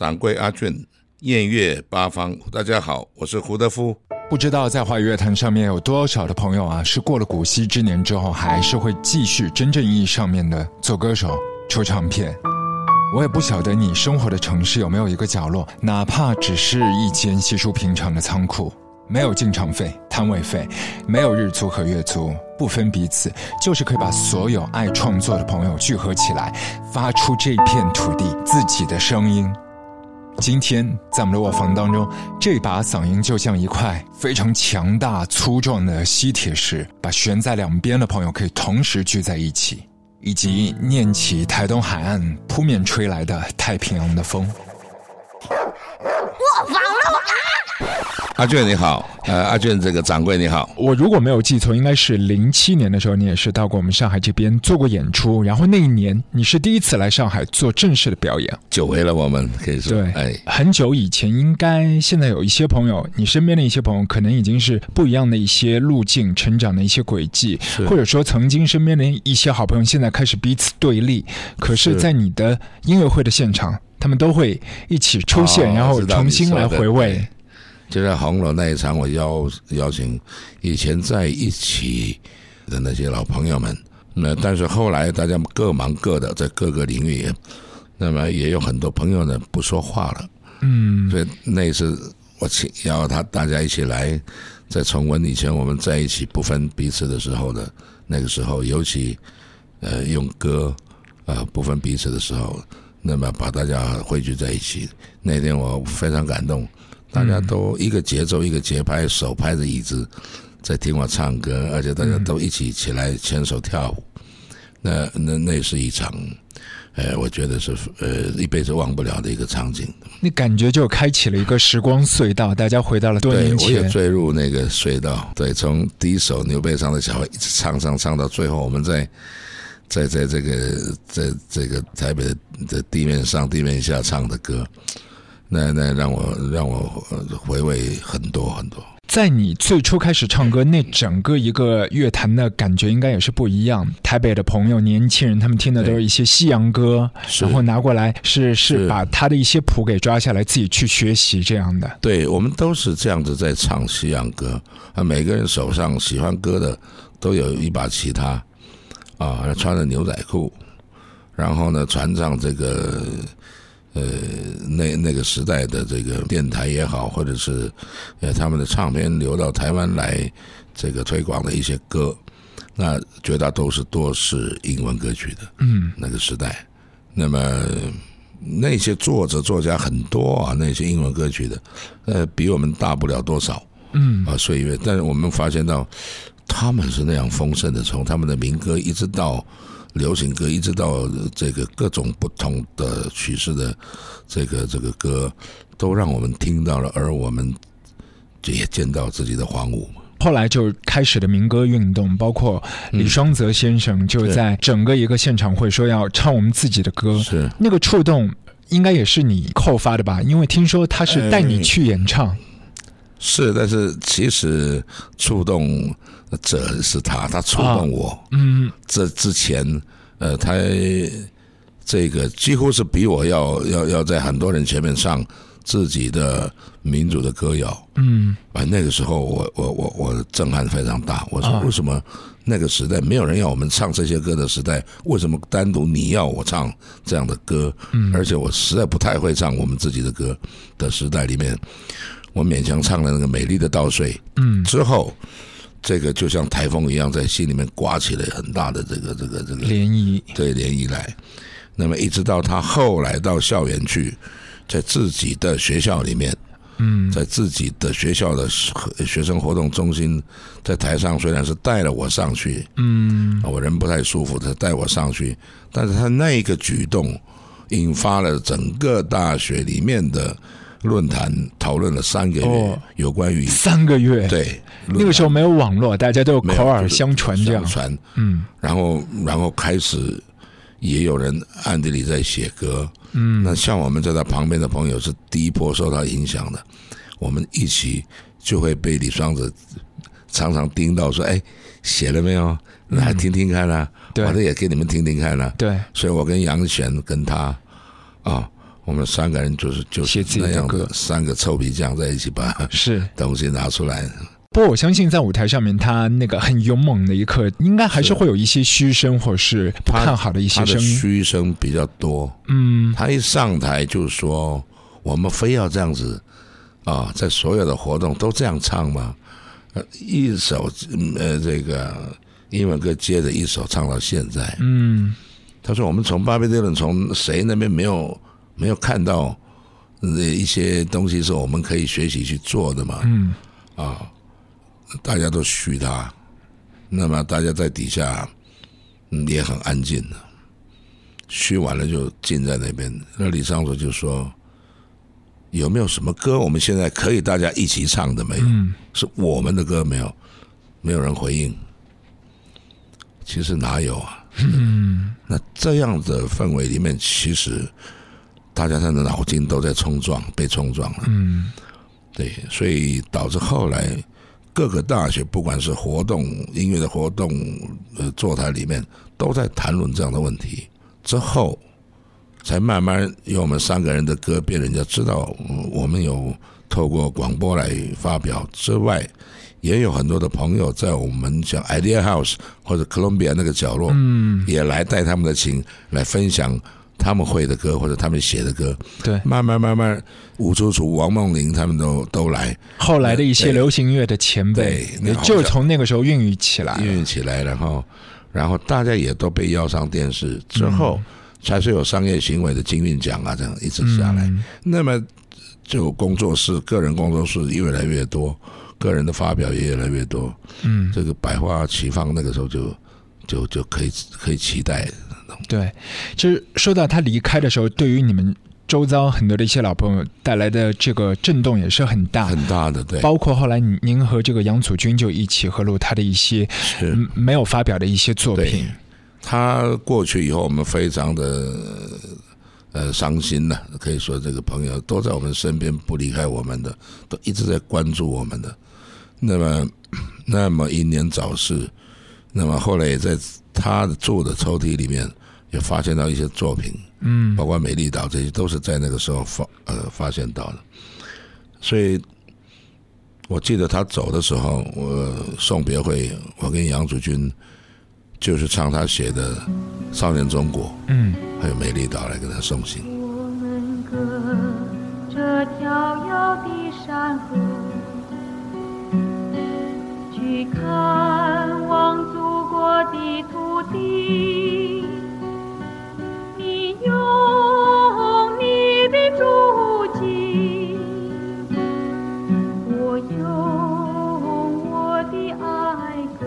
掌柜阿俊，艳月八方，大家好，我是胡德夫。不知道在华语乐坛上面有多少的朋友啊，是过了古稀之年之后，还是会继续真正意义上面的做歌手、出唱片。我也不晓得你生活的城市有没有一个角落，哪怕只是一间稀疏平常的仓库，没有进场费、摊位费，没有日租和月租，不分彼此，就是可以把所有爱创作的朋友聚合起来，发出这片土地自己的声音。今天在我们的卧房当中，这把嗓音就像一块非常强大粗壮的吸铁石，把悬在两边的朋友可以同时聚在一起，以及念起台东海岸扑面吹来的太平洋的风。卧房了啊！阿俊你好，呃，阿俊这个掌柜你好，我如果没有记错，应该是零七年的时候，你也是到过我们上海这边做过演出，然后那一年你是第一次来上海做正式的表演。久违了，我们可以说，对，哎，很久以前，应该现在有一些朋友，你身边的一些朋友，可能已经是不一样的一些路径、成长的一些轨迹，或者说曾经身边的一些好朋友，现在开始彼此对立。可是，在你的音乐会的现场，他们都会一起出现，哦然后重新来回味对。就在红楼那一场，我邀邀请以前在一起的那些老朋友们，那但是后来大家各忙各的，在各个领域，那么也有很多朋友呢不说话了，嗯，所以那一次我请邀他大家一起来，再重温以前我们在一起不分彼此的时候的那个时候，尤其呃用歌呃不分彼此的时候，那么把大家汇聚在一起，那天我非常感动，大家都一个节奏一个节拍，手拍着椅子在听我唱歌，而且大家都一起起来牵手跳舞，那那那是一场。呃，我觉得是呃一辈子忘不了的一个场景。那感觉就开启了一个时光隧道，大家回到了多对年，前。我也坠入那个隧道。对，从第一首牛背上的小孩一直唱唱唱到最后，我们在在在这个在这个台北的的地面上、地面下唱的歌，那那让我让我呃回味很多很多。在你最初开始唱歌，那整个一个乐坛的感觉应该也是不一样。台北的朋友、年轻人，他们听的都是一些西洋歌，然后拿过来是是是把他的一些谱给抓下来，自己去学习这样的。对我们都是这样子在唱西洋歌啊，每个人手上喜欢歌的都有一把吉他啊，穿着牛仔裤，然后呢，传唱这个呃那那个时代的这个电台也好，或者是呃他们的唱片流到台湾来这个推广的一些歌，那绝大多数都是英文歌曲的。嗯，那个时代。那么那些作者作家很多啊，那些英文歌曲的，呃，比我们大不了多少嗯啊岁月。但是我们发现到他们是那样丰盛的，从他们的民歌一直到流行歌，一直到这个各种不同的曲式的这个这个歌，都让我们听到了，而我们也见到自己的荒芜。后来就开始的民歌运动，包括李双泽先生就在整个一个现场会说要唱我们自己的歌，是那个触动应该也是你扣发的吧？因为听说他是带你去演唱。是，但是其实触动者是他，他触动我。嗯这之前，呃，他这个几乎是比我要要要在很多人前面唱自己的民族的歌谣。嗯啊，那个时候我我我我震撼非常大。我说啊为什么那个时代没有人要我们唱这些歌的时代，为什么单独你要我唱这样的歌？嗯而且我实在不太会唱我们自己的歌的时代里面，我勉强唱了那个《美丽的稻穗》嗯之后，这个就像台风一样在心里面刮起了很大的这个这个这个涟漪。对涟漪来。那么一直到他后来到校园去，在自己的学校里面，嗯在自己的学校的学生活动中心，在台上虽然是带了我上去，嗯我人不太舒服，他带我上去，但是他那一个举动，引发了整个大学里面的论坛讨论了三个月哦，有关于三个月。，对那个时候没有网络，大家都有口耳相传这样。传，嗯。然后然后开始也有人暗地里在写歌，嗯。那像我们在他旁边的朋友是第一波受他影响的，我们一起就会被李双子常常盯到说：“哎，写了没有？来听听看啊，对。我的也给你们听听看啊。对，”所以我跟杨璇跟他啊，我我们三个人就是就是那样的三个臭皮匠在一起把是东西拿出来。不过我相信在舞台上面，他那个很勇猛的一刻，应该还是会有一些嘘声或是不看好的一些声音。嘘声比较多。嗯，他一上台就说：“我们非要这样子啊，在所有的活动都这样唱吗？”呃，一首呃这个英文歌接着一首唱到现在。嗯，他说：“我们从巴比伦从谁那边没有没有看到一些东西是我们可以学习去做的嘛？”嗯，啊。大家都虚他，那么大家在底下也很安静的，虚完了就静在那边。那李尚祖就说：“有没有什么歌我们现在可以大家一起唱的？没有，是我们的歌没有，没有人回应。其实哪有啊？那这样的氛围里面，其实大家他的脑筋都在冲撞，被冲撞了。嗯，对，所以导致后来。”各个大学，不管是活动、音乐的活动，呃，座谈里面都在谈论这样的问题。之后，才慢慢有我们三个人的歌被人家知道。我们有透过广播来发表之外，也有很多的朋友在我们像 Idea House 或者 Columbia 那个角落，嗯，也来带他们的琴来分享。他们会的歌或者他们写的歌，对，慢慢慢慢，吴楚楚、王梦玲他们都都来。后来的一些流行音乐的前辈，就从那个时候孕育起来，孕育起来，然后，然后大家也都被邀上电视，之后才是有商业行为的金韵奖啊，这样一直下来。那么，就工作室、个人工作室越来越多，个人的发表也越来越多。嗯，这个百花齐放，那个时候就就就可以可以期待。对，就是说到他离开的时候，对于你们周遭很多的一些老朋友带来的这个震动也是很大很大的。对，包括后来您和这个杨祖君就一起合录他的一些没有发表的一些作品。他过去以后，我们非常的呃伤心呢。可以说，这个朋友都在我们身边，不离开我们的，都一直在关注我们的。那么，那么英年早逝，那么后来也在他的住的抽屉里面。也发现到一些作品，嗯，包括美丽岛这些，都是在那个时候发呃发现到的。所以，我记得他走的时候，我送别会，我跟杨祖君就是唱他写的《少年中国》，嗯，还有美丽岛来给他送行。我们隔着遥遥的山河，去看望祖国的土地。用你的足迹我有我的爱歌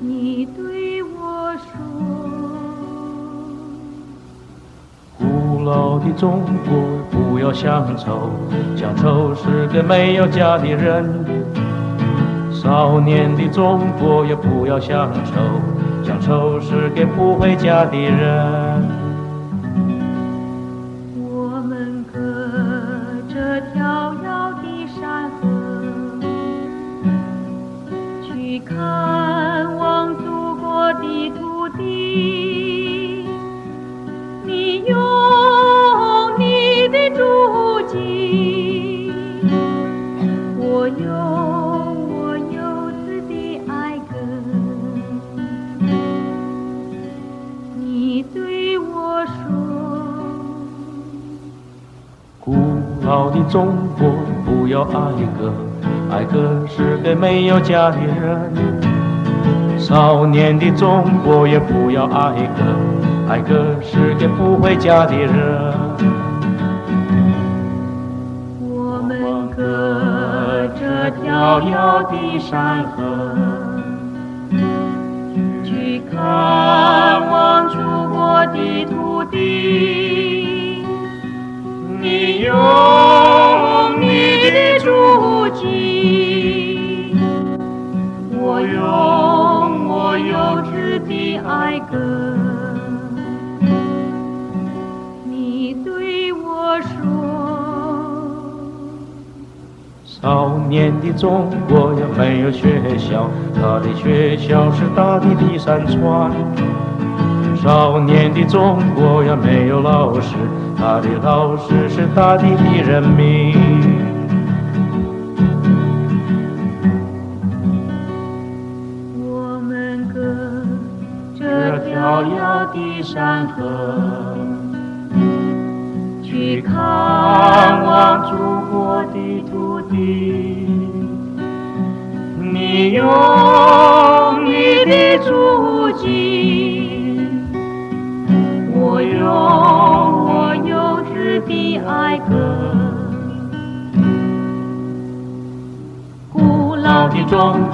你对我说古老的中国不要乡愁乡愁是个没有家的人。少年的中国也不要乡愁。乡愁是给不回家的人。中国，不要爱歌，爱歌是给没有家的人。少年的中国也不要爱歌，爱歌是给不回家的人。我们隔着遥遥的山河，去看望祖国的土地。你用你的足迹，我用我幼稚的爱歌。你对我说：少年的中国呀没有学校，他的学校是大地的山川。少年的中国呀，没有老师，他的老师是大地的人民。我们隔着迢遥的山河，去看望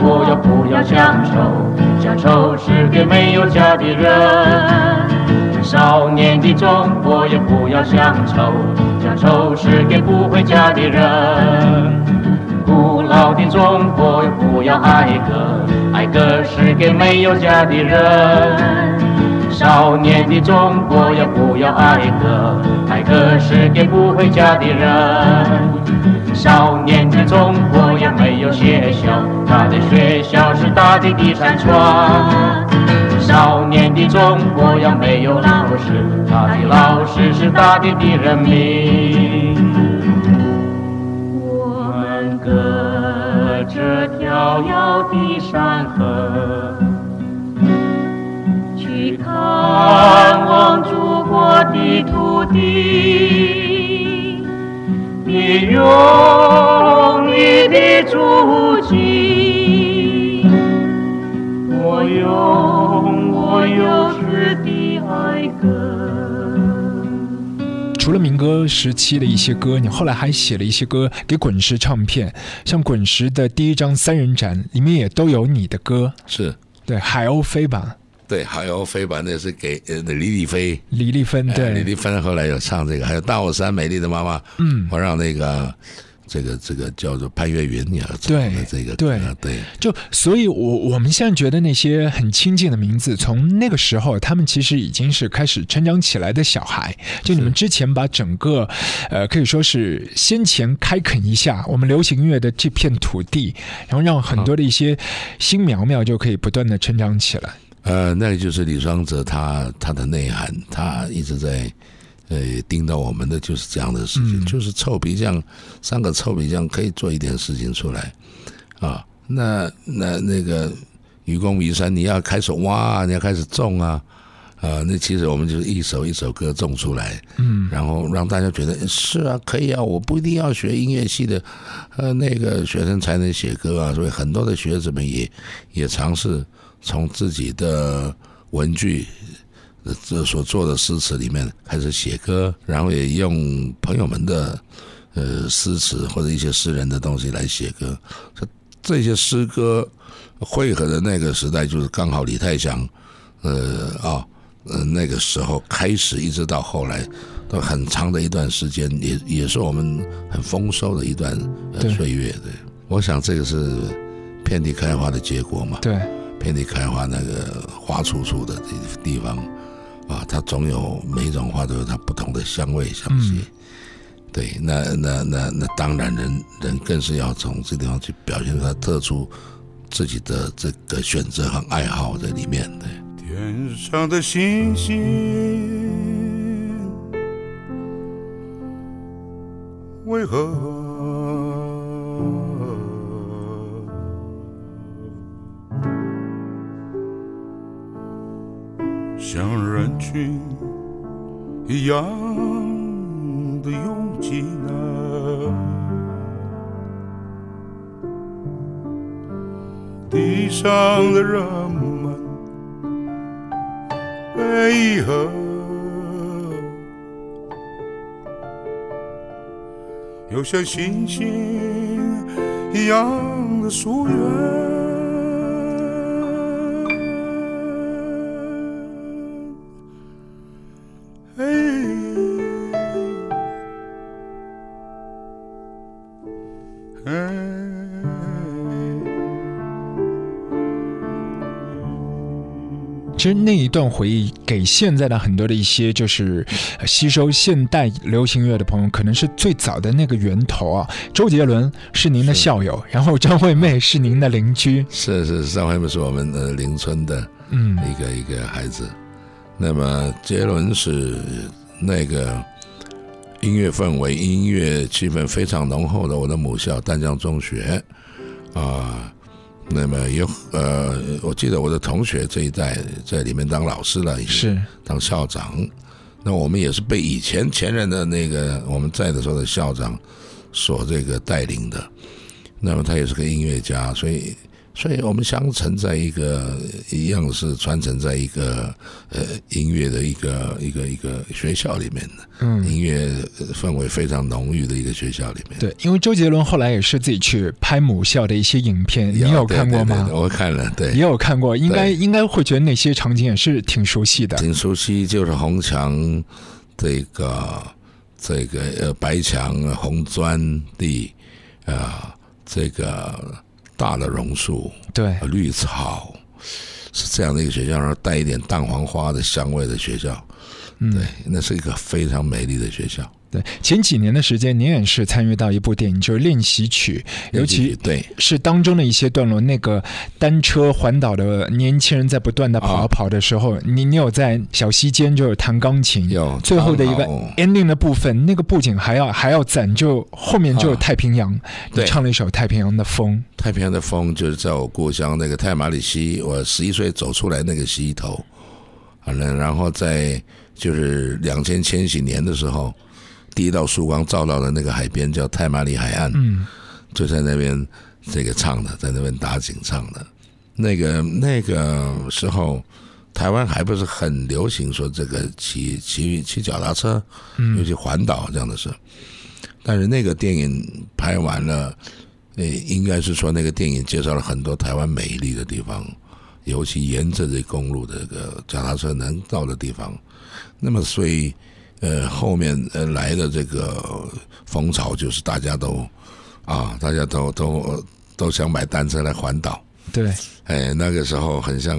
的中国呀，不要乡愁，乡愁是给没有家的人。少年的中国呀，不要乡愁，乡愁是给不回家的人。古老的中国呀，不要哀歌，哀歌是给没有家的人。少年的中国呀，不要哀歌，哀歌是给不回家的人。少年的中国呀，没有学校，他的学校是大地的山川。少年的中国呀，没有老师，他的老师是大地的人民。我们隔着迢遥的山河，去看望祖国的土地。你用你的足迹，我用我幼稚的爱歌。除了民歌时期的一些歌，你后来还写了一些歌给滚石唱片，像滚石的第一张三人展里面也都有你的歌。是对，海鸥飞吧，对，还有飞版那是给呃李丽飞，李丽芬，哎对，李丽芬后来有唱这个，还有大火山美丽的妈妈，嗯，我让那个这个这个叫做潘越云也唱对的这个对。歌对。就所以我，我们现在觉得那些很亲近的名字，从那个时候，他们其实已经是开始成长起来的小孩。就你们之前把整个，呃，可以说是先前开垦一下我们流行音乐的这片土地，然后让很多的一些新苗苗就可以不断的成长起来。呃，那个就是李双泽他他的内涵，他一直在呃盯到我们的就是这样的事情，嗯就是臭皮匠三个臭皮匠可以做一点事情出来啊。那那那个愚公移山，你要开始挖，你要开始种啊。啊，那其实我们就是一首一首歌种出来，嗯，然后让大家觉得是啊，可以啊，我不一定要学音乐系的，呃，那个学生才能写歌啊，所以很多的学子们也也尝试从自己的文具。呃这所做的诗词里面开始写歌，然后也用朋友们的呃诗词或者一些诗人的东西来写歌。这这些诗歌汇合的那个时代，就是刚好李泰祥，呃啊呃那个时候开始，一直到后来，都很长的一段时间，也也是我们很丰收的一段呃岁月。对，我想这个是遍地开花的结果嘛。对，遍地开花那个花簇簇的地地方啊，它总有每一种花都有它不同的香味香气。对，那那那那当然人人更是要从这地方去表现出他特殊自己的这个选择和爱好在里面。对。天上的星星为何像人群一样的拥挤呢？地上的人们。为何又像星星一样的疏远？其实那一段回忆给现在的很多的一些就是呃吸收现代流行乐的朋友，可能是最早的那个源头啊。周杰伦是您的校友，然后张惠妹是您的邻居，是是，张惠妹是我们呃邻村的嗯，一个一个孩子，那么杰伦是那个音乐氛围、音乐气氛非常浓厚的我的母校淡江中学啊。那么有呃，我记得我的同学这一代在里面当老师了，是当校长。那我们也是被以前前任的那个我们在的时候的校长所这个带领的。那么他也是个音乐家，所以。所以我们相承在一个一样是传承在一个呃音乐的一个一个一个学校里面的，嗯，音乐氛围非常浓郁的一个学校里面。对，因为周杰伦后来也是自己去拍母校的一些影片，你有看过吗？我看了，对，也有看过，应该应该会觉得那些场景也是挺熟悉的。挺熟悉，就是红墙这个这个呃白墙红砖地啊，这个。大的榕树，对，绿草，是这样的一个学校，然后带一点蛋黄花的香味的学校，对，那是一个非常美丽的学校。对，前几年的时间，您也是参与到一部电影，就是《练习曲》，尤其对是当中的一些段落，那个单车环岛的年轻人在不断的跑啊跑的时候，你你有在小溪间就是弹钢琴，有最后的一个 ending 的部分，那个布景还要还要攒，就后面就是太平洋，你唱了一首《太平洋的风》。太平洋的风就是在我故乡那个太马里溪，我十一岁走出来那个溪头，完了，然后在就是两千千禧年的时候。第一道曙光照到的那个海边叫泰马里海岸，嗯，就在那边这个唱的，在那边打井唱的。那个那个时候，台湾还不是很流行说这个骑骑骑脚踏车，尤其环岛这样的事。但是那个电影拍完了，呃，应该是说那个电影介绍了很多台湾美丽的地方，尤其沿着这公路的这个脚踏车能到的地方。那么所以。呃，后面呃来的这个风潮就是大家都啊，大家都都都想买单车来环岛。对，哎，那个时候很像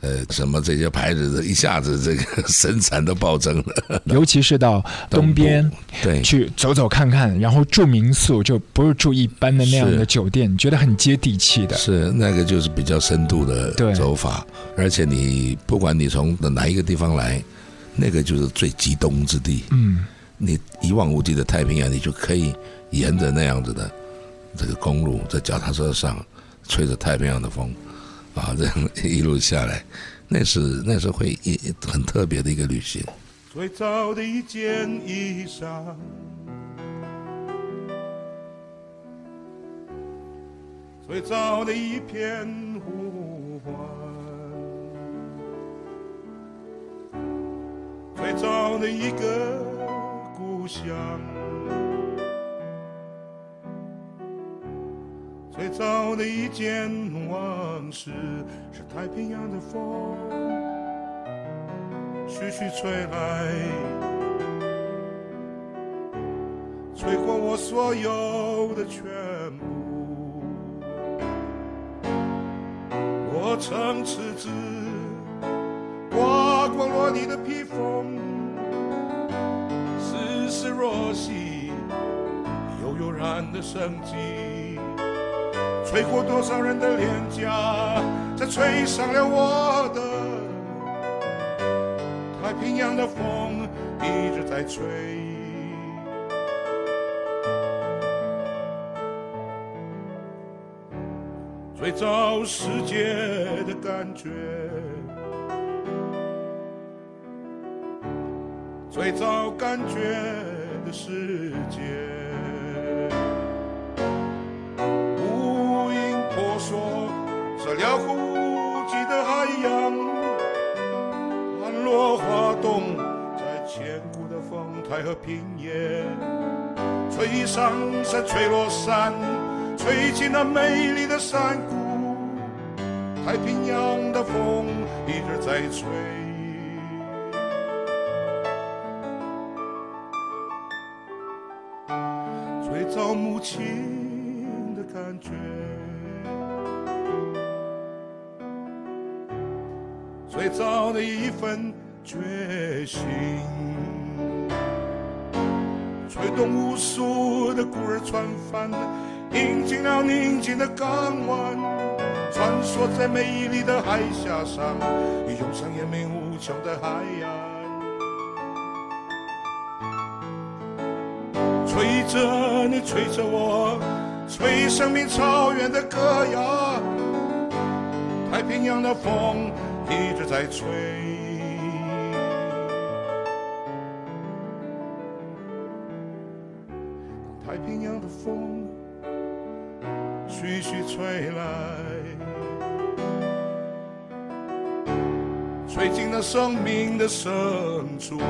呃什么这些牌子一下子这个 生产都暴增了。尤其是到东边，对，去走走看看，然后住民宿就不是住一般的那样的酒店，觉得很接地气的。是那个就是比较深度的走法，而且你不管你从哪一个地方来。那个就是最极东之地，嗯，你一望无际的太平洋，你就可以沿着那样子的这个公路，在脚踏车上吹着太平洋的风，啊，这样一路下来，那是那是会一很特别的一个旅行。最早的一件衣裳，最早的一片呼唤。最早的一个故乡，最早的一件往事，是太平洋的风，徐徐吹来，吹过我所有的全部。我曾赤子。刮光了你的披风，丝丝若细，悠悠然的生机，吹过多少人的脸颊，才吹上了我的。太平洋的风一直在吹，最早世界的感觉。最早感觉的世界，无影婆娑，这辽阔无际的海洋，盘落花动在千古的风台和平野，吹上山，吹落山，吹进那美丽的山谷，太平洋的风一直在吹。找母亲的感觉，最早的一份决心，吹动无数的孤儿船帆，引进了宁静的港湾，穿梭在美丽的海峡上，涌上延绵无穷的海洋，着你，吹着我，吹生命草原的歌谣。太平洋的风一直在吹，太平洋的风徐徐吹来。吹进了生命的深处。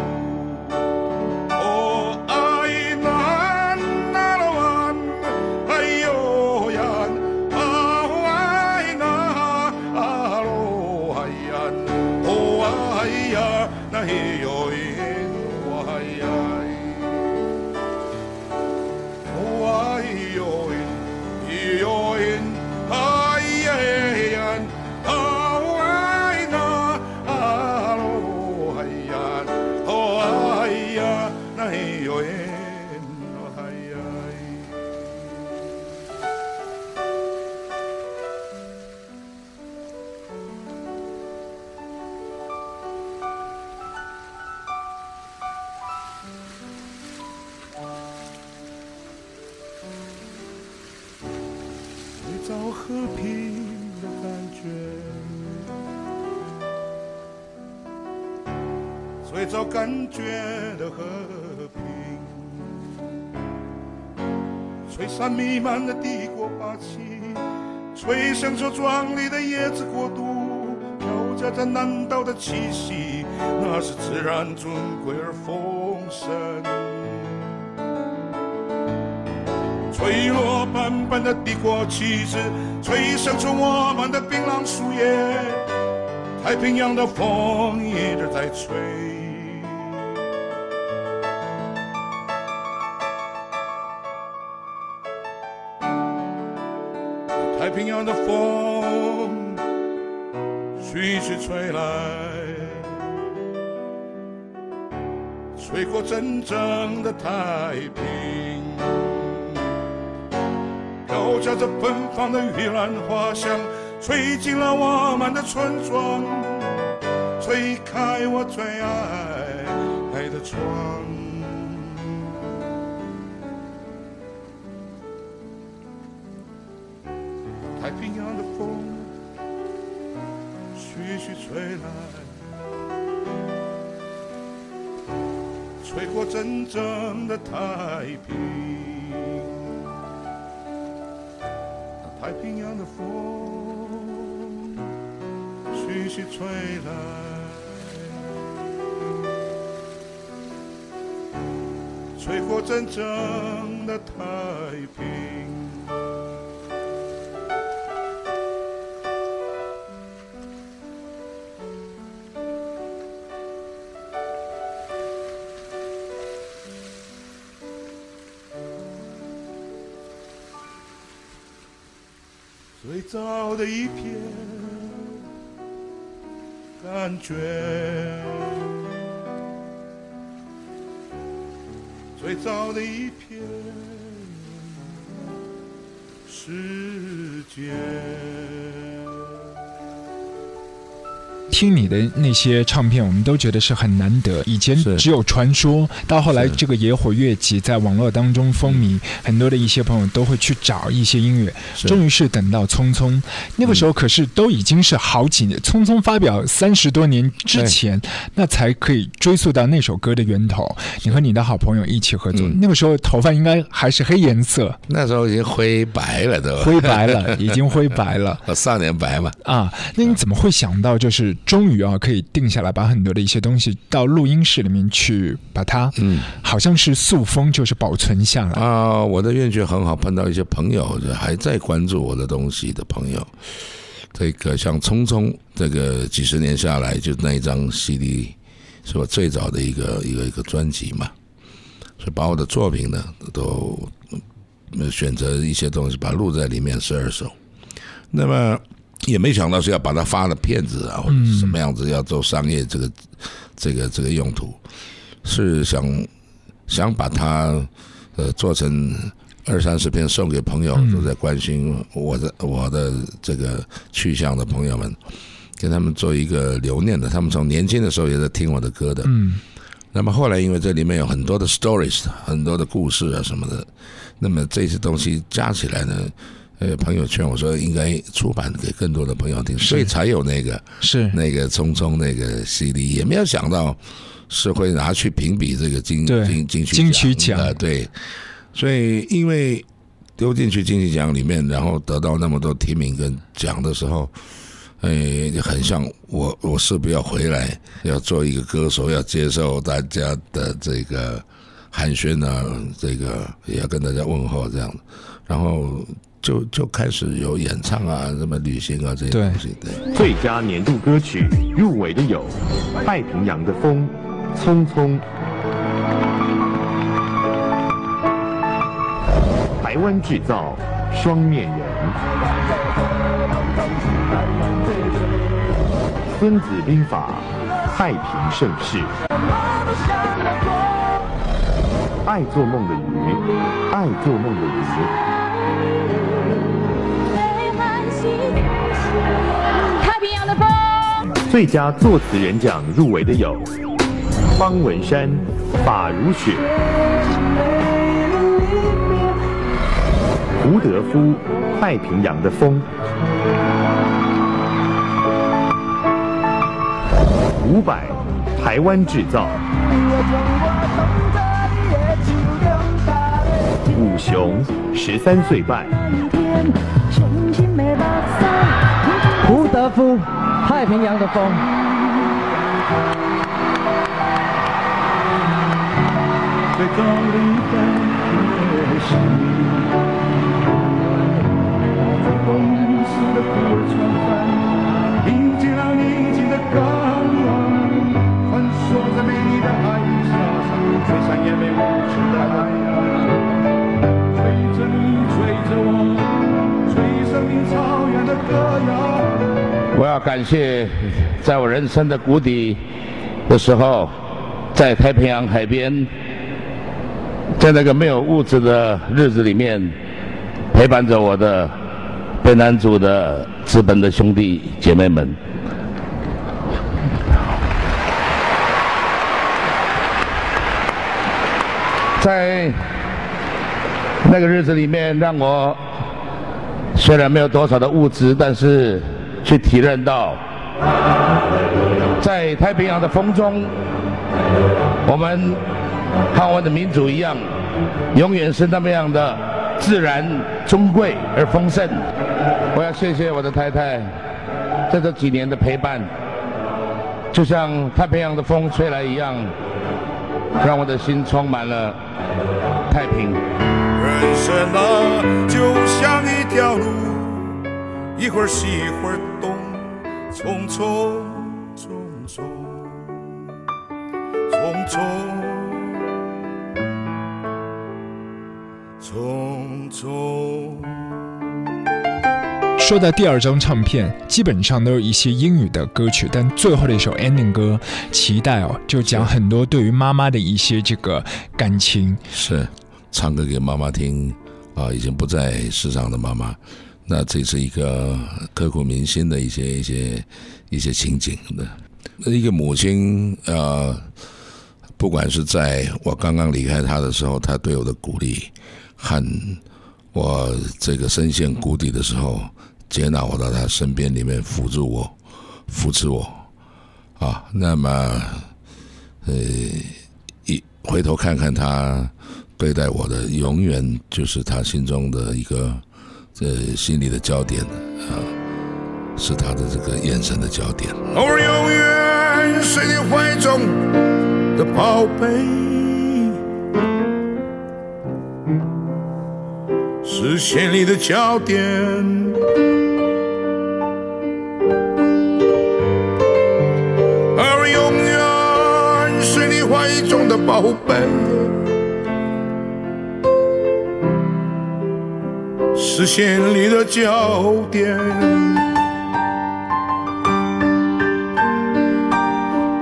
弥漫的帝国霸气，吹响着壮丽的椰子国度，飘夹着南岛的气息，那是自然尊贵而丰盛。吹落斑斑的帝国旗帜，吹响出我们的槟榔树叶。太平洋的风一直在吹，过真正的太平。飘夹着芬芳的玉兰花香，吹进了我们的村庄，吹开我最爱爱的窗。太平洋的风徐徐吹来，吹过真正的太平。太平洋的风徐徐吹来，吹过真正的太平。最早的一片感觉，最早的一片世界。听你的那些唱片，我们都觉得是很难得。以前只有传说，到后来这个野火乐集在网络当中风靡，很多的一些朋友都会去找一些音乐。终于是等到《匆匆》，那个时候可是都已经是好几年，匆匆》发表三十多年之前，那才可以追溯到那首歌的源头。你和你的好朋友一起合作，嗯那个时候头发应该还是黑颜色，那时候已经灰白了都，灰白了，已经灰白了。呃少年白嘛。啊，那你怎么会想到，就是终于啊，可以定下来，把很多的一些东西到录音室里面去，把它，嗯好像是塑封，就是保存下来。啊，我的运气很好，碰到一些朋友，就还在关注我的东西的朋友。这个像匆匆，这个几十年下来，就那一张 CD 是我最早的一个一个一个专辑嘛，所以把我的作品呢都呃选择一些东西，把它录在里面十二首。那么也没想到是要把它发了骗子啊，或者什么样子要做商业这个这个这个用途，是想想把它呃做成二三十篇送给朋友，都在关心我的我的这个去向的朋友们，给他们做一个留念的。他们从年轻的时候也在听我的歌的。嗯，那么后来因为这里面有很多的 stories，很多的故事啊什么的，那么这些东西加起来呢，呃，朋友圈我说应该出版给更多的朋友听，所以才有那个是。那个匆匆那个 CD，也没有想到是会拿去评比这个金金金曲金曲奖啊，对，所以因为丢进去金曲奖里面，然后得到那么多提名跟奖的时候。哎，很像我，我是不是要回来，要做一个歌手，要接受大家的这个寒暄啊，这个也要跟大家问候这样，然后就就开始有演唱啊，什么旅行啊这些对东西，对。最佳年度歌曲入围的有《太平洋的风》《匆匆》，台湾制造双面人，《孙子兵法》太平盛世，爱做梦的鱼，爱做梦的鱼。太平洋的风，最佳作词人奖入围的有方文山《法如雪》，胡德夫《太平洋的风》，伍佰《台湾制造》，武雄十三岁半。胡德夫，《太平洋的风》。最高的感谢，在我人生的谷底的时候，在太平洋海边，在那个没有物质的日子里面，陪伴着我的北南族的资本的兄弟姐妹们。在那个日子里面，让我虽然没有多少的物质，但是去体认到，在太平洋的风中，我们和我们的民族一样，永远是那么样的自然、尊贵而丰盛。我要谢谢我的太太，在这几年的陪伴，就像太平洋的风吹来一样，让我的心充满了太平。人生啊，就像一条路，一会儿西一会儿东，匆匆匆匆匆匆匆匆。说到第二张唱片，基本上都是一些英语的歌曲，但最后的一首 ending 歌《期待》哦，就讲很多对于妈妈的一些这个感情。是唱歌给妈妈听啊，已经不在世上的妈妈，那这是一个刻骨铭心的一些一些一些情景的。那一个母亲呃，不管是在我刚刚离开她的时候，她对我的鼓励，和我这个深陷谷底的时候，接纳我到她身边里面辅助我、扶持我啊，那么呃一回头看看她。对待我的，永远就是他心中的一个这心里的焦点啊，是他的这个眼神的焦点。偶尔永远是你怀中的宝贝，视线里的焦点。偶尔永远是你怀中的宝贝。是心里的焦点，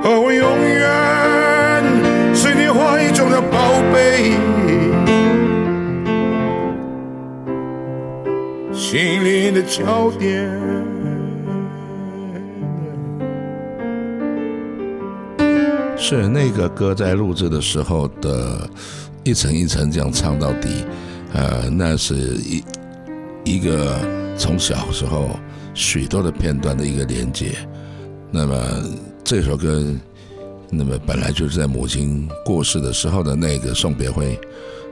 而我永远是你怀中的宝贝。心灵的焦点。是那个歌在录制的时候的一层一层这样唱到底，呃，那是一。一个从小时候许多的片段的一个连接。那么这首歌，那么本来就是在母亲过世的时候的那个送别会，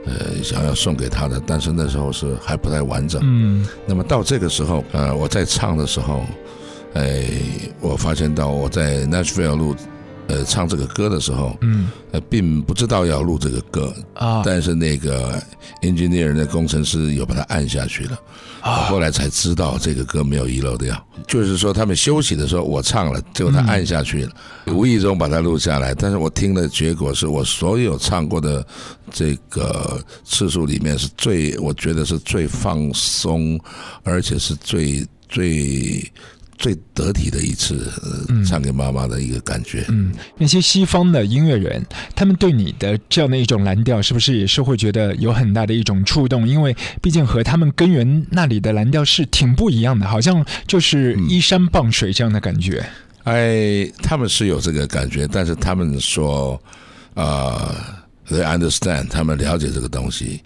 呃，想要送给她的，但是那时候是还不太完整。嗯，那么到这个时候，呃，我在唱的时候，哎，我发现到我在 Nashville 录。呃，唱这个歌的时候，嗯，呃，并不知道要录这个歌啊，但是那个 engineer 那工程师有把它按下去了，啊，后来才知道这个歌没有遗漏掉，就是说他们休息的时候我唱了，结果他按下去了，无意中把它录下来，但是我听的结果是我所有唱过的这个次数里面是最，我觉得是最放松，而且是最最。最得体的一次唱给妈妈的一个感觉。嗯，那些西方的音乐人，他们对你的这样的一种蓝调，是不是也是会觉得有很大的一种触动？因为毕竟和他们根源那里的蓝调是挺不一样的，好像就是依山傍水这样的感觉。哎，他们是有这个感觉，但是他们说，呃，they understand，他们了解这个东西，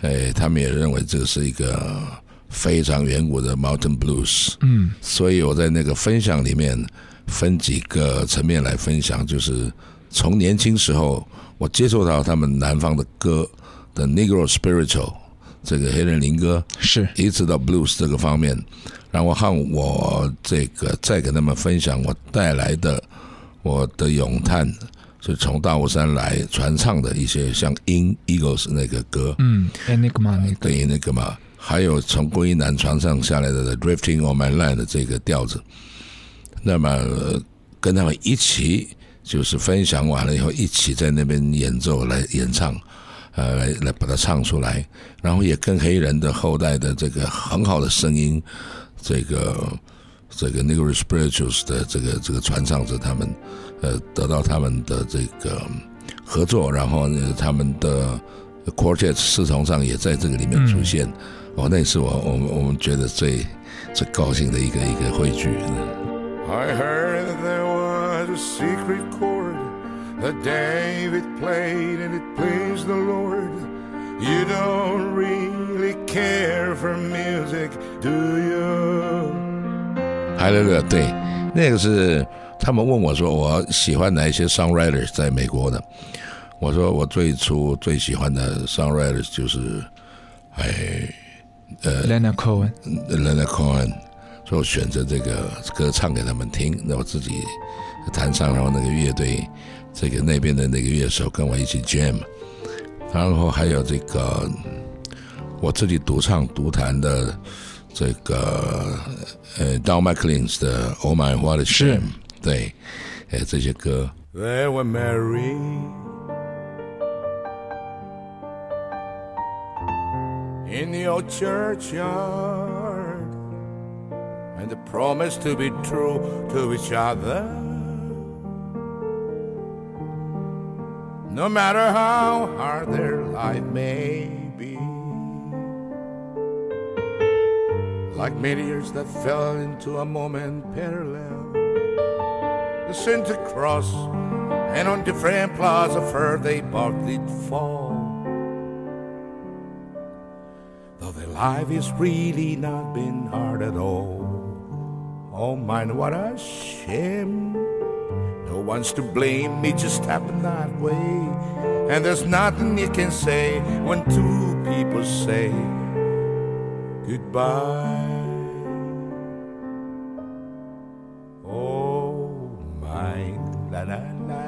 哎，他们也认为这个是一个。非常远古的 Mountain Blues，嗯，所以我在那个分享里面分几个层面来分享，就是从年轻时候我接触到他们南方的歌的 Negro Spiritual 这个黑人灵歌，是。一直到 Blues 这个方面，然后和我这个再跟他们分享我带来的我的咏叹，是从大雾山来传唱的一些像 In Eagles 那个歌，嗯，Enigma 那个。对那个嘛。还有从归一南船上下来的《Drifting on My Land》的这个调子，那么跟他们一起就是分享完了以后，一起在那边演奏来演唱，呃，来来把它唱出来，然后也跟黑人的后代的这个很好的声音，这个这个 Negro Spirituals 的这个这个传唱者他们，呃，得到他们的这个合作，然后呢，他们的 Quartet 四重唱也在这个里面出现。哦，那是我我们我们觉得最最高兴的一个一个汇聚。I heard there was a secret chord that David played and it pleased the Lord. You don't really care for music, do you? 海乐乐，对，那个是他们问我说我喜欢哪一些 songwriters 在美国的，我说我最初最喜欢的 songwriters 就是哎。呃 l e n a Cohen。l e n a Cohen，所以我选择这个歌唱给他们听，那我自己弹唱，然后那个乐队，这个那边的那个乐手跟我一起 jam，然后还有这个我自己独唱独弹的。这个呃，Don McLean 的《Oh My What a Shame》，对，呃，这些歌。They were mary in the old churchyard and the promise to be true to each other. No matter how hard their life may be, like meteors that fell into a moment parallel, the center cross, and on different plots of earth they both did fall. Life has really not been hard at all. Oh mine, what a shame. No one's to blame, it just happened that way. And there's nothing you can say when two people say goodbye. Oh my la la la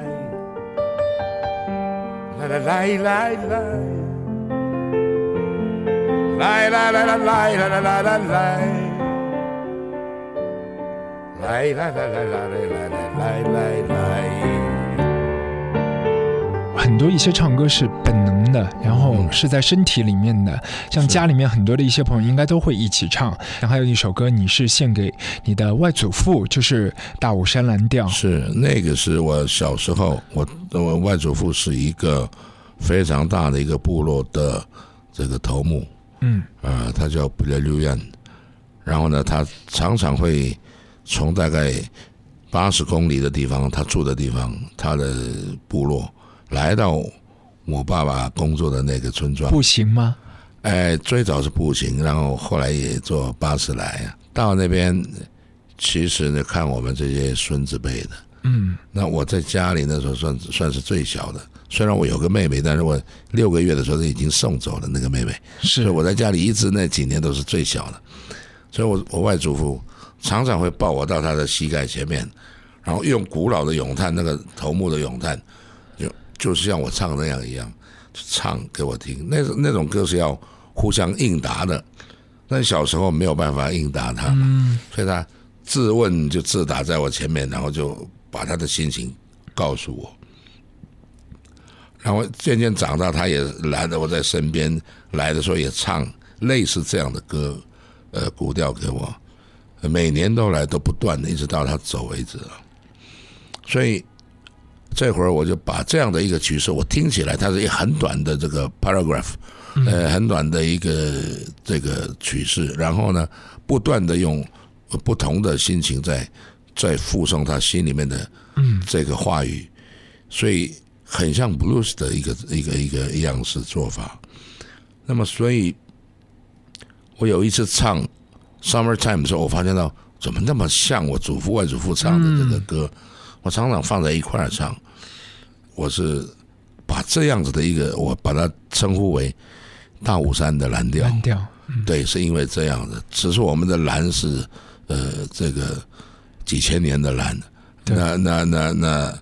la la la la. la. 来来来来来来来来来来，来来来来来来来来来。很多一些唱歌是本能的，然后是在身体里面的。像家里面很多的一些朋友应该都会一起唱。然后还有一首歌，你是献给你的外祖父，就是《大武山蓝调》。是那个是我小时候，我我外祖父是一个非常大的一个部落的这个头目。嗯，呃，他叫布列留院，然后呢，他常常会从大概八十公里的地方，他住的地方，他的部落，来到我爸爸工作的那个村庄。步行吗？哎，最早是步行，然后后来也坐巴士来。到那边，其实呢，看我们这些孙子辈的，嗯，那我在家里那时候算算是最小的。虽然我有个妹妹，但是我六个月的时候就已经送走了那个妹妹，所以是我在家里一直那几年都是最小的。所以我我外祖父常常会抱我到他的膝盖前面，然后用古老的咏叹，那个头目的咏叹，就就是像我唱那样一样唱给我听。那那种歌是要互相应答的，但小时候没有办法应答他嘛，所以他自问就自答在我前面，然后就把他的心情告诉我。然后渐渐长大，他也来的我在身边，来的时候也唱类似这样的歌，呃，古调给我，每年都来，都不断的，一直到他走为止。所以这会儿我就把这样的一个曲式，我听起来它是一个很短的这个 paragraph，呃，很短的一个这个曲式，然后呢，不断的用不同的心情在在附送他心里面的这个话语，所以很像 blues 的一个一个一个样式做法。那么，所以我有一次唱《Summertime》的时候，我发现到怎么那么像我祖父外祖父唱的这个歌，我常常放在一块儿唱。我是把这样子的一个，我把它称呼为大武山的蓝调。蓝调，对，是因为这样的。只是我们的蓝是呃这个几千年的蓝，那那那那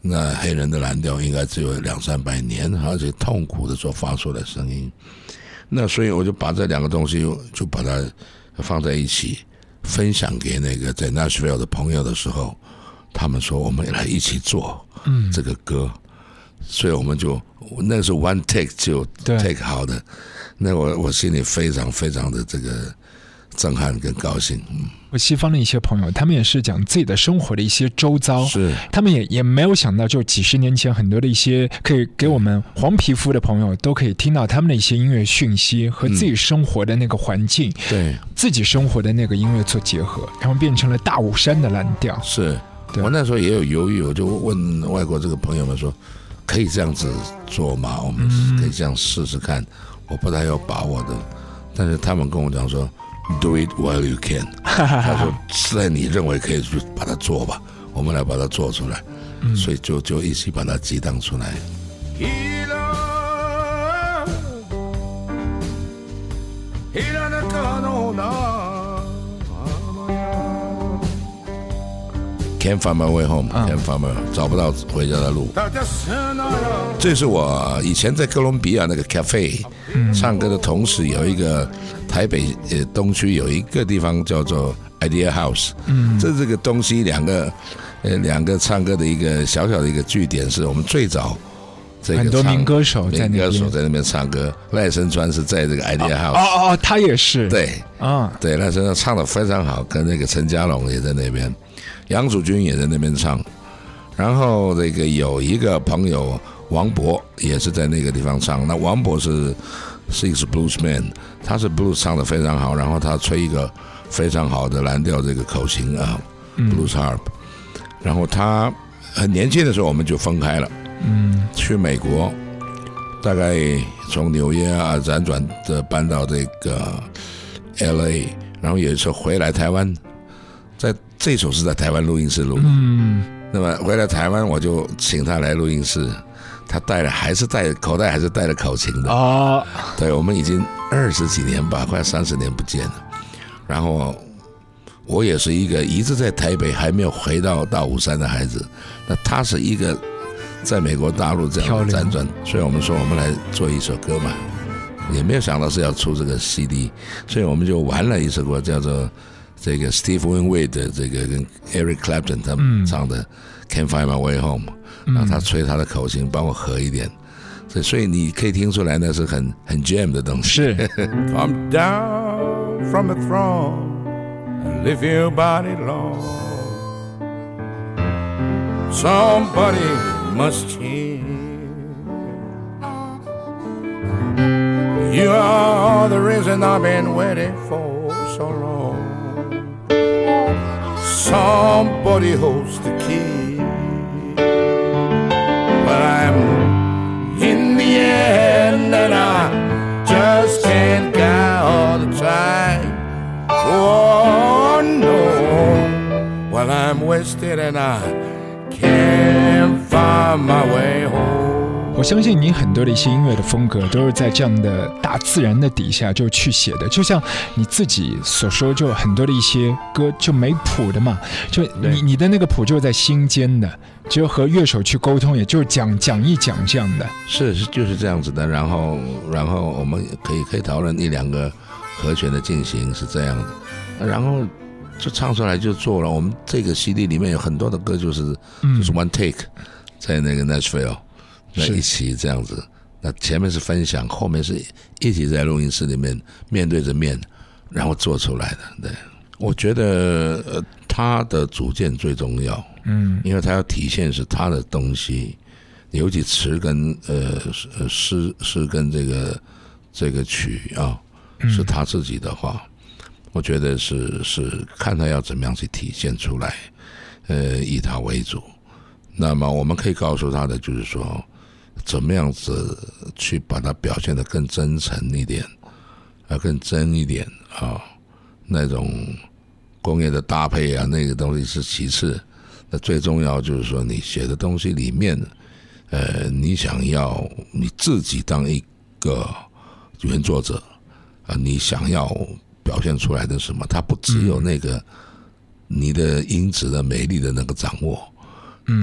那黑人的蓝调应该只有两三百年，而且痛苦的所发出的声音。那所以我就把这两个东西就把它放在一起，分享给那个在 Nashville 的朋友的时候，他们说我们来一起做嗯，这个歌，所以我们就那个是 one take 就对。take 好的，那我我心里非常非常的这个震撼跟高兴，嗯，我西方的一些朋友，他们也是讲自己的生活的一些周遭，是。他们也也没有想到，就几十年前很多的一些可以给我们黄皮肤的朋友都可以听到他们的一些音乐讯息和自己生活的那个环境、对，自己生活的那个音乐做结合，然后变成了大武山的蓝调。是对。我那时候也有犹豫，我就问外国这个朋友们说，可以这样子做吗？我们可以这样试试看，我不太有把握的，但是他们跟我讲说，Do it while you can，他说在你认为可以去把它做吧，我们来把它做出来，所以就就一起把它激荡出来。Can't find my way home, 嗯 can't find my 找不到回家的路。这是我以前在哥伦比亚那个 cafe 唱歌的同时，有一个台北呃东区有一个地方叫做 Idea House，嗯，这这个东西两个呃两个唱歌的一个小小的一个据点，是我们最早这个唱很多民歌手在那民歌手。在那边唱歌，赖声川是在这个 Idea 哦 House，、哦哦，他也是。对。啊，对，赖声川唱的非常好，跟那个陈家龙也在那边，杨祖君也在那边唱，然后这个有一个朋友王博也是在那个地方唱。那王博是是一个 bluesman，他是 blues 唱的非常好，然后他吹一个非常好的蓝调这个口琴啊、b l u e s harp，然后他很年轻的时候我们就分开了，嗯，去美国，大概从纽约啊辗转的搬到这个 L A，然后有一次回来台湾，在这首是在台湾录音室录的。嗯，那么回来台湾，我就请他来录音室，他带了还是带口袋还是带了口琴的。哦，对，我们已经二十几年吧，快三十年不见了。然后我也是一个一直在台北还没有回到大武山的孩子，那他是一个在美国大陆这样的辗转，所以我们说我们来做一首歌嘛，也没有想到是要出这个 CD，所以我们就玩了一首歌叫做这个 Steve Winwood 的这个跟 Eric Clapton 他们唱的 Can't Find My Way Home，、然后他吹他的口琴帮我合一点。所以，所以你可以听出来，那是很很 jam 的东西。是 Come down from the throne and lift your body low. Somebody must change. You are the reason I've been waiting for so long. somebody holds the key. But I'm in the end, and I just can't get all the time. Oh no, well I'm wasted and I can't find my way home. 我相信你很多的一些音乐的风格都是在这样的大自然的底下就去写的，就像你自己所说，就很多的一些歌就没谱的嘛，就你你的那个谱就是在心间的，就和乐手去沟通，也就是讲讲一讲这样的。是是就是这样子的，然后然后我们可以可以讨论一两个和弦的进行是这样的，然后就唱出来就做了。我们这个 CD 里面有很多的歌就是就是 one take，在那个 Nashville。那一起这样子，那前面是分享，后面是一起在录音室里面面对着面，然后做出来的。对，我觉得呃，他的主见最重要，嗯，因为他要体现是他的东西，尤其词跟呃呃诗诗跟这个这个曲啊，是他自己的话，我觉得是是看他要怎么样去体现出来，呃，以他为主。那么我们可以告诉他的就是说。怎么样子去把它表现的更真诚一点，啊，更真一点啊？那种工业的搭配啊，那个东西是其次。那最重要就是说，你写的东西里面，呃，你想要你自己当一个原作者啊，你想要表现出来的什么？它不只有那个你的音质的美丽的那个掌握。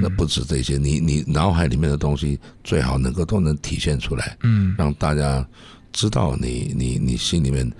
那不止这些，你你脑海里面的东西最好能够都能体现出来，嗯，让大家知道你你你心里面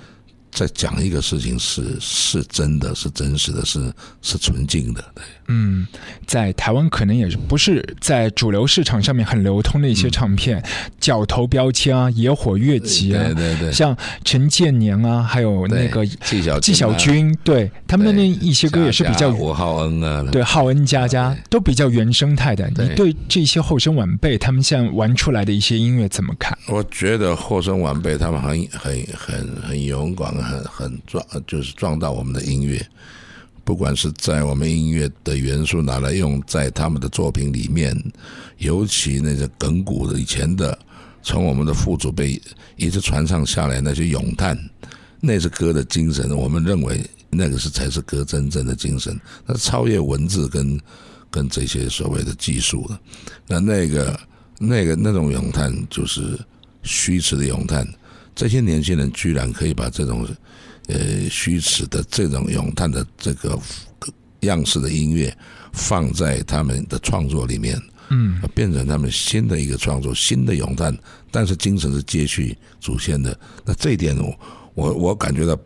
在讲一个事情是是真的是真实的是是纯净的，对。嗯，在台湾可能也是不是在主流市场上面很流通的一些唱片，角头标签啊，野火乐集啊，对对对，像陈建年啊，还有那个纪晓纪晓君，对他们的那一些歌也是比较吴浩恩啊，对浩恩家家都比较原生态的。你对这些后生晚辈他们现在玩出来的一些音乐怎么看？我觉得后生晚辈他们很很很很勇敢，很很壮，就是撞到我们的音乐。不管是在我们音乐的元素拿来用在他们的作品里面，尤其那些亘古的以前的，从我们的父祖辈一直传唱下来那些咏叹，那是歌的精神。我们认为那个是才是歌真正的精神，那超越文字跟跟这些所谓的技术的。那那个那个那种咏叹就是虚词的咏叹，这些年轻人居然可以把这种。呃，虚词的这种咏叹的这个样式的音乐，放在他们的创作里面，嗯，变成他们新的一个创作，新的咏叹，但是精神是接续祖先的。那这一点，我我我感觉到，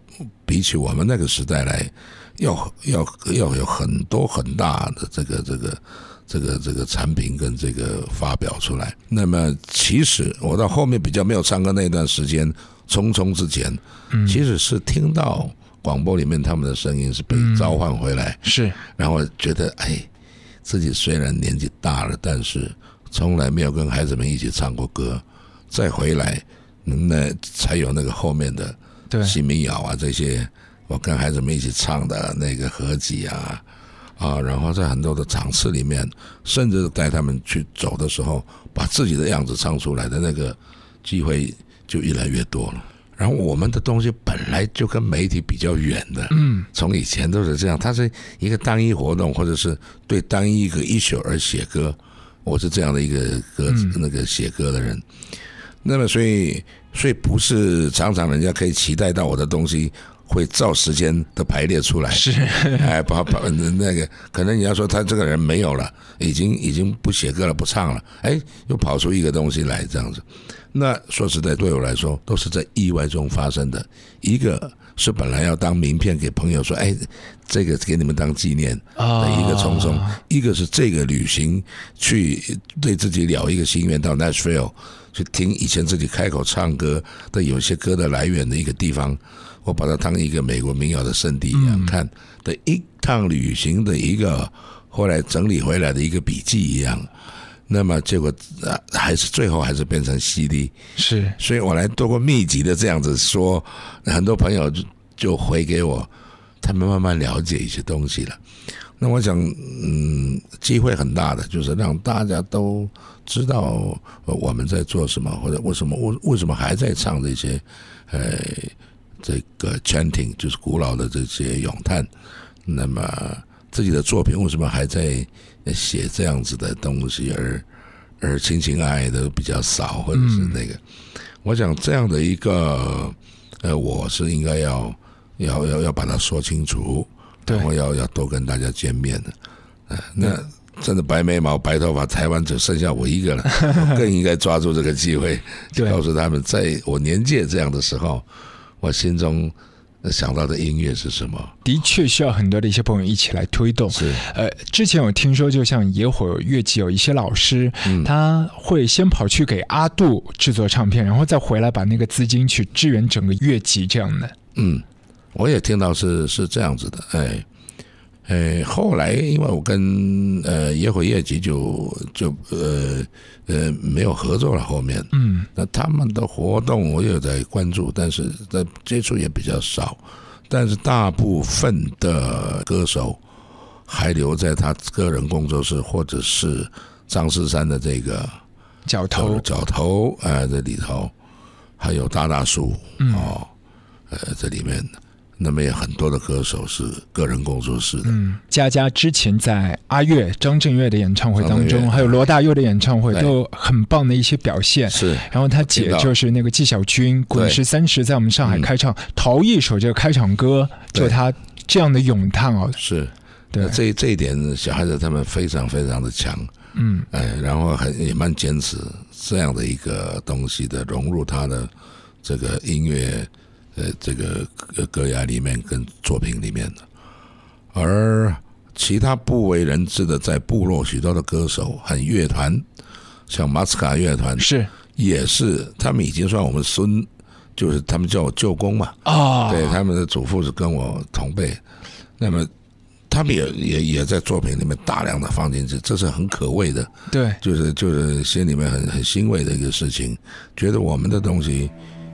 比起我们那个时代来，要要要有很多很大的这个这个这个这个产品跟这个发表出来。那么，其实我到后面比较没有唱歌那段时间。匆匆之前，其实是听到广播里面他们的声音是被召唤回来，是，然后觉得哎，自己虽然年纪大了，但是从来没有跟孩子们一起唱过歌，再回来，那才有那个后面的对新民谣啊这些，我跟孩子们一起唱的那个合集啊啊，然后在很多的场次里面，甚至带他们去走的时候，把自己的样子唱出来的那个机会。就越来越多了，然后我们的东西本来就跟媒体比较远的，嗯，从以前都是这样，它是一个单一活动，或者是对单一一个一宿而写歌，我是这样的一个歌那个写歌的人，那么所以所以不是常常人家可以期待到我的东西会照时间的排列出来，是，哎，把把那个可能你要说他这个人没有了，已经已经不写歌了，不唱了，哎，又跑出一个东西来这样子。那说实在，对我来说都是在意外中发生的。一个是本来要当名片给朋友说，哎，这个给你们当纪念的一个匆匆；一个是这个旅行去对自己了一个心愿，到 Nashville 去听以前自己开口唱歌的有些歌的来源的一个地方，我把它当一个美国民谣的圣地一样看的一趟旅行的一个后来整理回来的一个笔记一样。那么结果啊，还是最后还是变成 CD，是，所以我来做过密集的这样子说，很多朋友就就回给我，他们慢慢了解一些东西了。那我想，嗯，机会很大的，就是让大家都知道我们在做什么，或者为什么为为什么还在唱这些，呃，这个 chanting 就是古老的这些咏叹。那么自己的作品为什么还在写这样子的东西，而而情情爱爱的比较少，或者是那个？我想这样的一个，呃，我是应该要要要要把它说清楚。然后要要多跟大家见面的，呃，那真的白眉毛白头发，台湾只剩下我一个了，更应该抓住这个机会，告诉他们，在我年届这样的时候，我心中想到的音乐是什么？的确需要很多的一些朋友一起来推动。是，呃，之前我听说，就像野火乐季有一些老师，他会先跑去给阿杜制作唱片，然后再回来把那个资金去支援整个乐集这样的。嗯。我也听到是是这样子的，哎，哎，后来因为我跟呃野火业集就就呃呃没有合作了，后面，嗯，那他们的活动我有在关注，但是在接触也比较少，但是大部分的歌手还留在他个人工作室，或者是张世山的这个角头角头哎这里头，还有大大叔哦，呃这里面。那么也很多的歌手是个人工作室的。嗯，佳佳之前在阿月、张震岳的演唱会当中，还有罗大佑的演唱会，都有很棒的一些表现。是，然后他姐就是那个纪晓君，滚石三十在我们上海开唱，头一首这个开场歌，就他这样的咏叹哦。是，对，这这一点小孩子他们非常非常的强。嗯，哎，然后很也蛮坚持这样的一个东西的融入他的这个音乐。呃，这个歌歌谣里面跟作品里面的，而其他不为人知的，在部落许多的歌手和乐团，像马斯卡乐团是。也是，他们已经算我们孙，就是他们叫我舅公嘛。啊，对，他们的祖父是跟我同辈，那么他们也也也在作品里面大量的放进去，这是很可畏的，对，就是就是心里面很很欣慰的一个事情，觉得我们的东西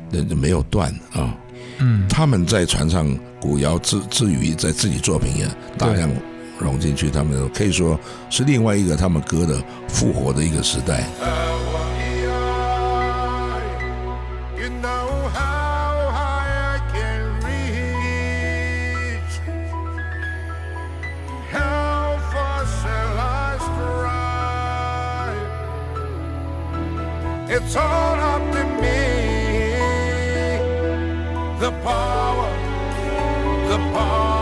那没有断啊。嗯，他们在船上古谣之之余，在自己作品也大量融进去，他们可以说是另外一个他们歌的复活的一个时代。Power, the power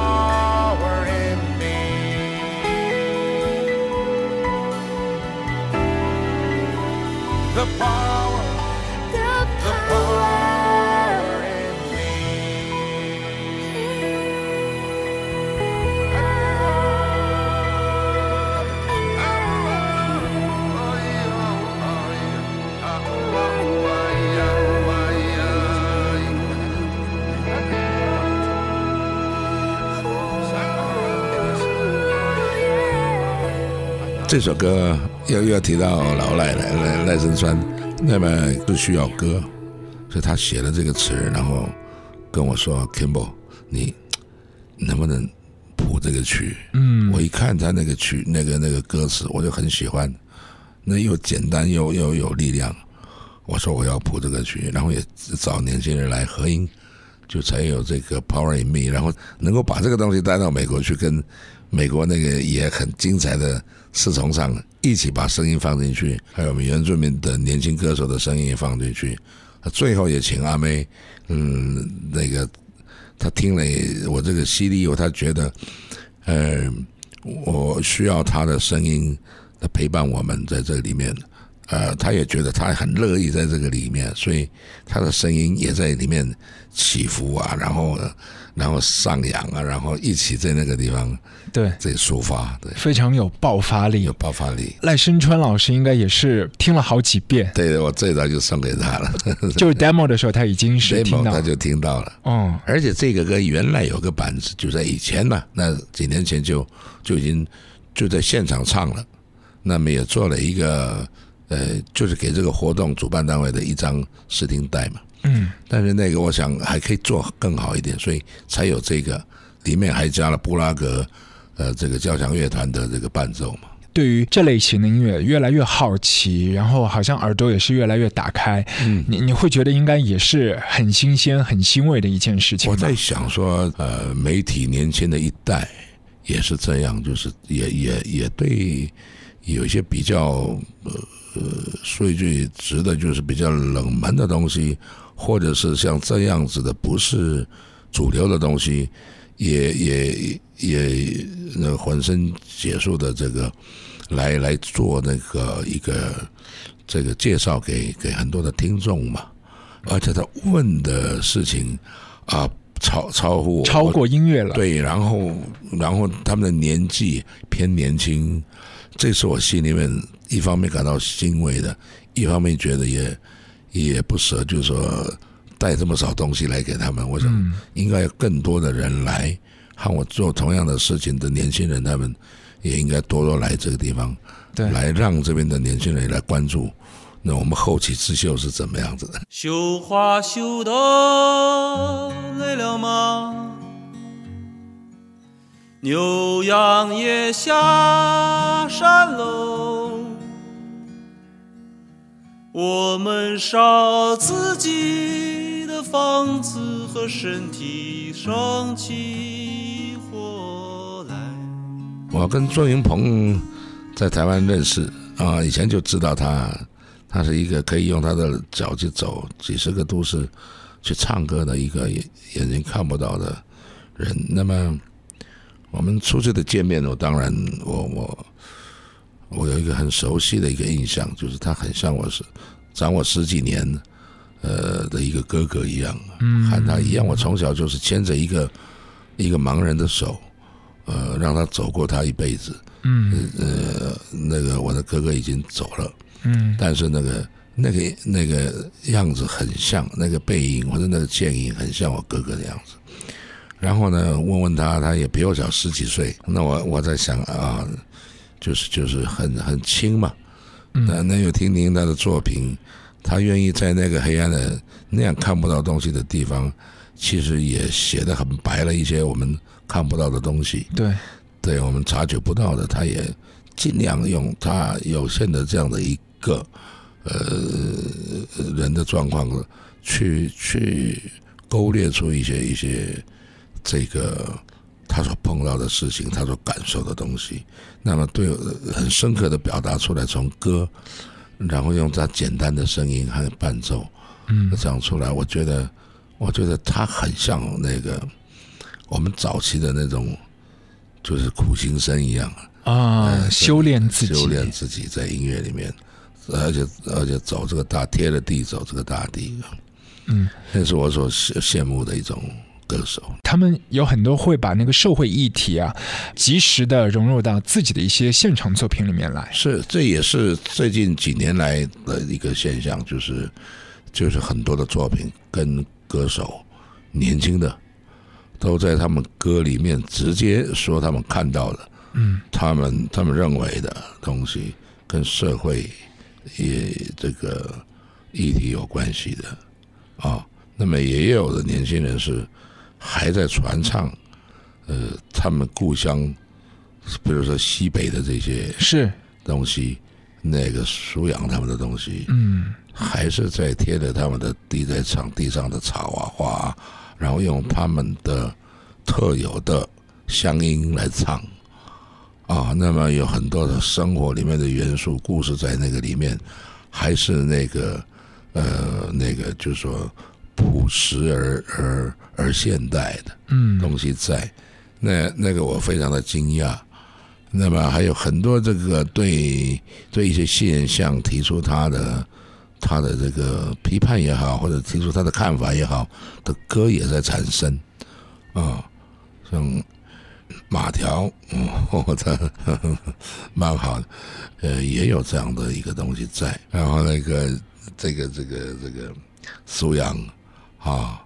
这首歌又又要提到老赖赖赖赖声川，那么就需要歌，所以他写了这个词，然后跟我说：“Kimbo，你能不能谱这个曲？”嗯，我一看他那个曲，那个那个歌词，我就很喜欢，那又简单又又有力量。我说我要谱这个曲，然后也找年轻人来合音，就才有这个 Power in Me，然后能够把这个东西带到美国去跟。美国那个也很精彩的四重唱，一起把声音放进去，还有我们原住民的年轻歌手的声音也放进去。最后也请阿妹，嗯，那个他听了我这个 CD 以后，他觉得，呃，我需要他的声音来陪伴我们在这里面。呃，他也觉得他很乐意在这个里面，所以他的声音也在里面起伏啊，然后然后上扬啊，然后一起在那个地方对。这抒发，对，非常有爆发力，有爆发力。赖声川老师应该也是听了好几遍，对我这一张就送给他了，就是 demo 的时候他已经是 听到，他就听到了，嗯，而且这个歌原来有个版子，就在以前呢，那几年前就就已经就在现场唱了，那么也做了一个。呃，就是给这个活动主办单位的一张试听带嘛。嗯，但是那个我想还可以做更好一点，所以才有这个，里面还加了布拉格，呃这个交响乐团的这个伴奏嘛。对于这类型的音乐越来越好奇，然后好像耳朵也是越来越打开。嗯，你你会觉得应该也是很新鲜、很欣慰的一件事情。我在想说，呃，媒体年轻的一代也是这样，就是也也也对有一些比较呃呃说一句直的，就是比较冷门的东西，或者是像这样子的不是主流的东西，也也也那浑身解数的这个。来来做那个一个这个介绍给给很多的听众嘛，而且他问的事情啊超超乎超过音乐了，对，然后然后他们的年纪偏年轻，这是我心里面一方面感到欣慰的，一方面觉得也也不舍，就是说带这么少东西来给他们，我想应该有更多的人来和我做同样的事情的年轻人他们。也应该多多来这个地方，对，来让这边的年轻人来关注。那我们后起之秀是怎么样子的？绣花绣的累了吗？牛羊也下山喽，我们烧自己的房子和身体生起火来。我跟周云鹏在台湾认识啊，以前就知道他，他是一个可以用他的脚去走几十个都市去唱歌的一个眼眼睛看不到的人。那么我们初次的见面，我当然我我我有一个很熟悉的一个印象，就是他很像我是长我十几年呃的一个哥哥一样，和他一样，我从小就是牵着一个一个盲人的手。呃，让他走过他一辈子。嗯，呃，那个我的哥哥已经走了。嗯，但是那个那个那个样子很像，那个背影或者那个剑影很像我哥哥的样子。然后呢，问问他，他也比我小十几岁。那我我在想啊，就是就是很很轻嘛。那那又听听他的作品，他愿意在那个黑暗的那样看不到东西的地方，其实也写的很白了一些我们。看不到的东西，对，对我们察觉不到的，他也尽量用他有限的这样的一个呃人的状况，去去勾勒出一些一些这个他所碰到的事情，他所感受的东西，那么对很深刻的表达出来，从歌，然后用他简单的声音和伴奏，嗯，讲出来，我觉得，我觉得他很像那个。我们早期的那种，就是苦行僧一样啊，修炼自己，修炼自己在音乐里面，而且而且走这个大贴着地走这个大地，嗯，那是我所羡羡慕的一种歌手。他们有很多会把那个社会议题啊，及时的融入到自己的一些现场作品里面来。是，这也是最近几年来的一个现象，就是就是很多的作品跟歌手年轻的。都在他们歌里面直接说他们看到的，嗯，他们他们认为的东西跟社会也这个议题有关系的啊。那么也有的年轻人是还在传唱，呃，他们故乡，比如说西北的这些是东西，那个舒养他们的东西，嗯，还是在贴着他们的地在场地上的草啊花。然后用他们的特有的乡音来唱，啊，那么有很多的生活里面的元素、故事在那个里面，还是那个呃那个就是说朴实而而而现代的嗯东西在，那那个我非常的惊讶。那么还有很多这个对对一些现象提出他的。他的这个批判也好，或者提出他的看法也好，的歌也在产生啊，像马条，我操，蛮好的，呃，也有这样的一个东西在。然后那个这个这个这个苏阳啊，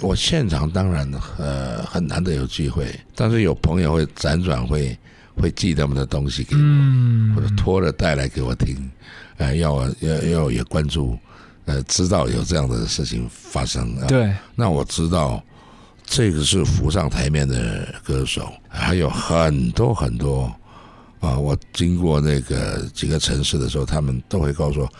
我现场当然呃很难得有机会，但是有朋友会辗转会会寄他们的东西给我，或者托了带来给我听。哎，要我要要也关注，呃，知道有这样的事情发生。对，那我知道这个是浮上台面的歌手，还有很多很多啊！我经过那个几个城市的时候，他们都会告诉我，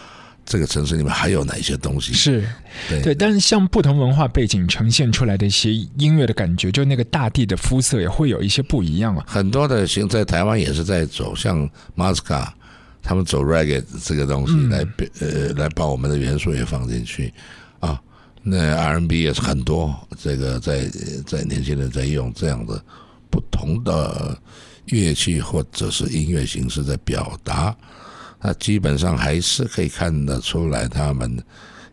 这个城市里面还有哪些东西。是，对对，但是像不同文化背景呈现出来的一些音乐的感觉，就那个大地的肤色也会有一些不一样啊。很多的行在台湾也是在走，像马斯卡，他们走 reggae 这个东西嗯来呃来把我们的元素也放进去啊。那 R&B 也是很多，这个在在年轻人在用这样的不同的乐器或者是音乐形式在表达，那基本上还是可以看得出来他们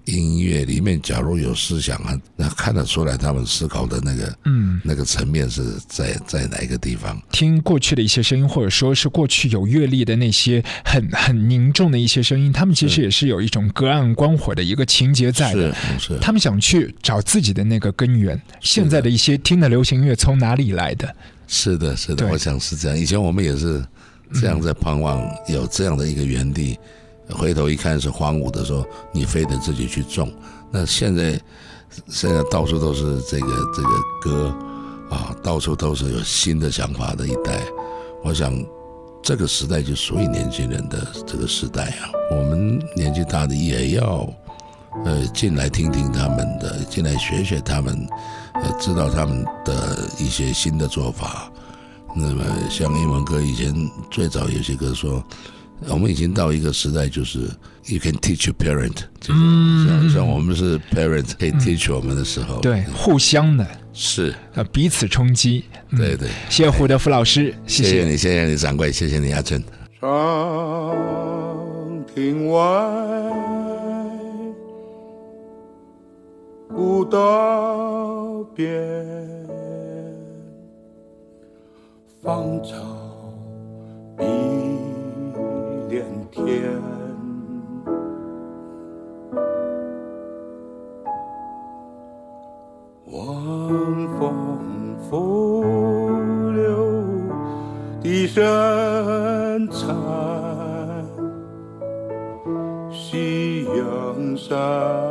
音乐里面，假如有思想啊，那看得出来他们思考的那个嗯，那个层面是在在哪一个地方。听过去的一些声音，或者说是过去有阅历的那些很很凝重的一些声音，他们其实也是有一种隔岸观火的一个情节在的。是是，他们想去找自己的那个根源。现在的一些听的流行乐从哪里来的？是的，是的，我想是这样。以前我们也是这样在盼望有这样的一个园地，回头一看是荒芜的时候，你非得自己去种。那现在现在到处都是这个这个歌啊，到处都是有新的想法的一代。我想这个时代就属于年轻人的这个时代啊，我们年纪大的也要呃进来听听他们的，进来学学他们，呃知道他们的一些新的做法。那么像英文歌以前最早有些歌说，我们已经到一个时代，就是 you can teach your parent，就是像像我们是 parent 可以 teach 我们的时候，对，互相的，是，啊，彼此冲击。嗯。对对。谢谢胡德夫老师，谢谢。谢你，谢谢你掌柜，谢谢你阿珍。长亭外，古道边，芳草碧连天。晚风拂柳笛声残，夕阳山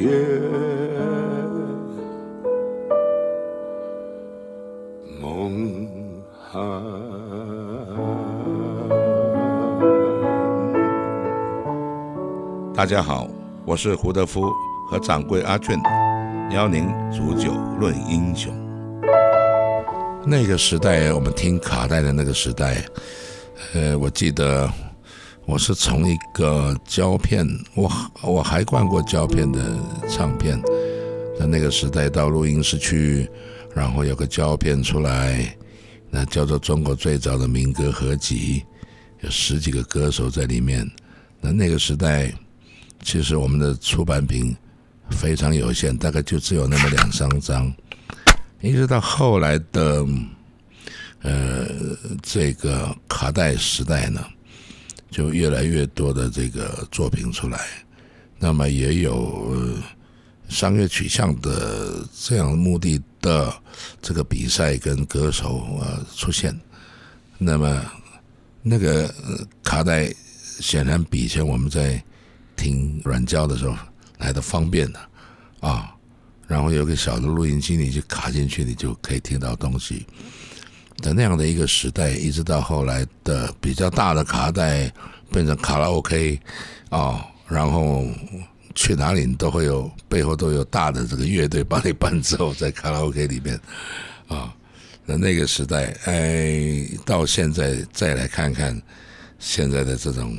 夜梦寒。大家好，我是胡德夫和掌柜阿俊，邀您煮酒论英雄。那个时代，我们听卡带的那个时代，呃，我记得我是从一个胶片，我我还灌过胶片的唱片，在那个时代到录音室去。然后有个胶片出来，那叫做中国最早的民歌合集，有十几个歌手在里面。那那个时代，其实我们的出版品非常有限，大概就只有那么两三张。一直到后来的，呃，这个卡带时代呢，就越来越多的这个作品出来，那么也有。商业取向的这样目的的这个比赛跟歌手呃出现，那么那个卡带显然比以前我们在听软胶的时候来的方便的啊，然后有个小的录音机，你就卡进去，你就可以听到东西。在那样的一个时代，一直到后来的比较大的卡带变成卡拉 OK 啊，然后。去哪里你都会有背后都有大的这个乐队帮你伴奏，在卡拉 OK 里面啊，那那个时代，哎，到现在再来看看现在的这种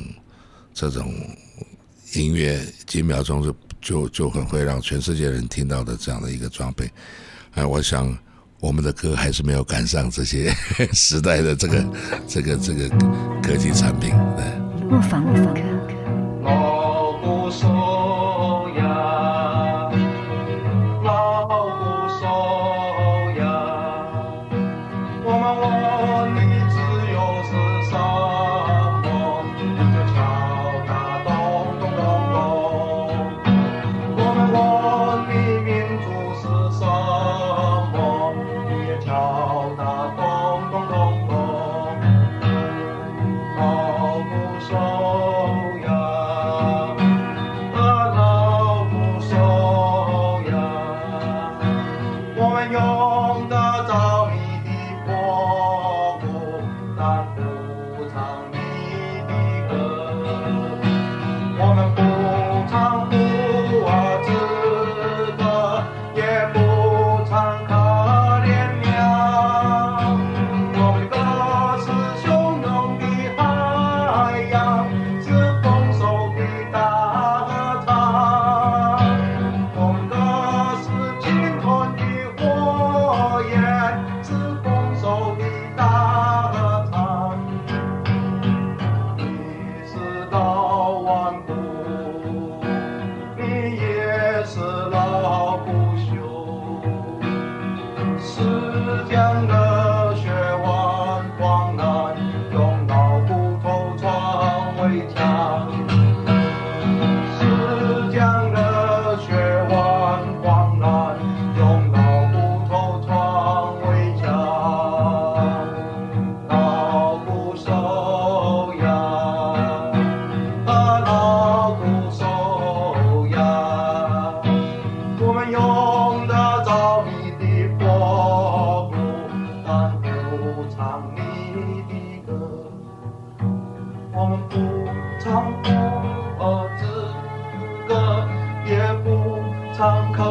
这种音乐，几秒钟就就就很会让全世界人听到的这样的一个装备，哎，我想我们的歌还是没有赶上这些 时代的这个这个这个科技产品，对。莫凡，莫凡。我们不唱《国歌》，也不唱《可》。